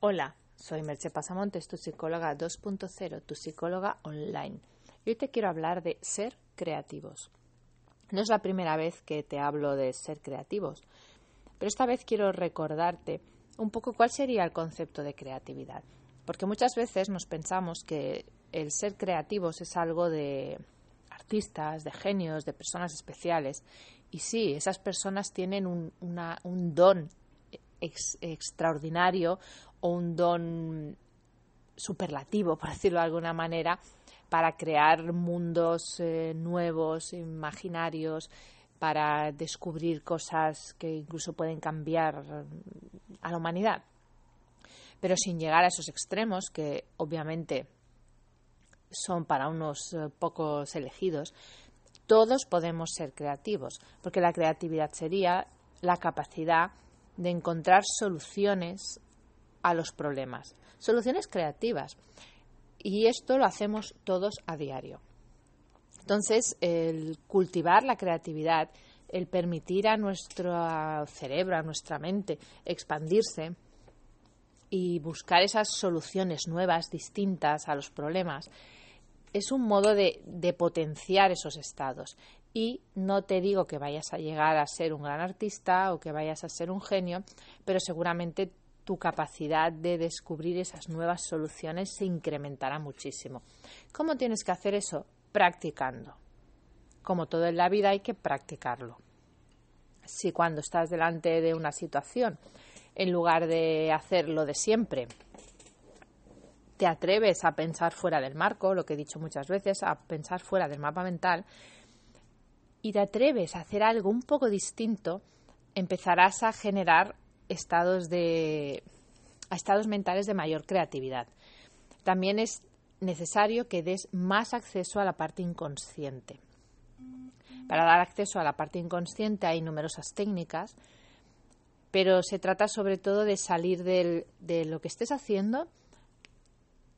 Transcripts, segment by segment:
Hola, soy Merche Pasamontes, tu psicóloga 2.0, tu psicóloga online. Hoy te quiero hablar de ser creativos. No es la primera vez que te hablo de ser creativos, pero esta vez quiero recordarte un poco cuál sería el concepto de creatividad. Porque muchas veces nos pensamos que el ser creativos es algo de artistas, de genios, de personas especiales. Y sí, esas personas tienen un don extraordinario o un don superlativo, por decirlo de alguna manera, para crear mundos eh, nuevos, imaginarios, para descubrir cosas que incluso pueden cambiar a la humanidad. Pero sin llegar a esos extremos, que obviamente son para unos eh, pocos elegidos, todos podemos ser creativos, porque la creatividad sería la capacidad de encontrar soluciones a los problemas, soluciones creativas. Y esto lo hacemos todos a diario. Entonces, el cultivar la creatividad, el permitir a nuestro cerebro, a nuestra mente expandirse y buscar esas soluciones nuevas, distintas a los problemas, es un modo de, potenciar esos estados. Y no te digo que vayas a llegar a ser un gran artista o que vayas a ser un genio, pero seguramente tu capacidad de descubrir esas nuevas soluciones se incrementará muchísimo. ¿Cómo tienes que hacer eso? Practicando. Como todo en la vida hay que practicarlo. Si cuando estás delante de una situación, en lugar de hacer lo de siempre, te atreves a pensar fuera del marco, lo que he dicho muchas veces, a pensar fuera del mapa mental, y te atreves a hacer algo un poco distinto, empezarás a generar estados de estados mentales de mayor creatividad. También es necesario que des más acceso a la parte inconsciente. Para dar acceso a la parte inconsciente hay numerosas técnicas, pero se trata sobre todo de salir de lo que estés haciendo,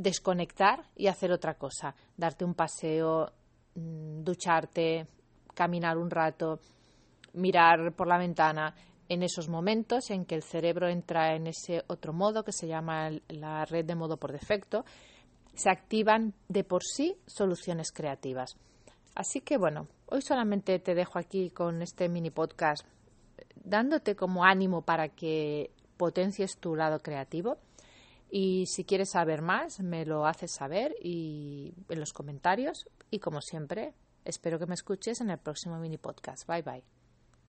desconectar y hacer otra cosa, darte un paseo, mm, ducharte, caminar un rato, mirar por la ventana, en esos momentos en que el cerebro entra en ese otro modo que se llama la red de modo por defecto, se activan de por sí soluciones creativas. Así que bueno, hoy solamente te dejo aquí con este mini podcast dándote como ánimo para que potencies tu lado creativo. Y si quieres saber más, me lo haces saber y en los comentarios. Y como siempre, espero que me escuches en el próximo mini podcast. Bye bye.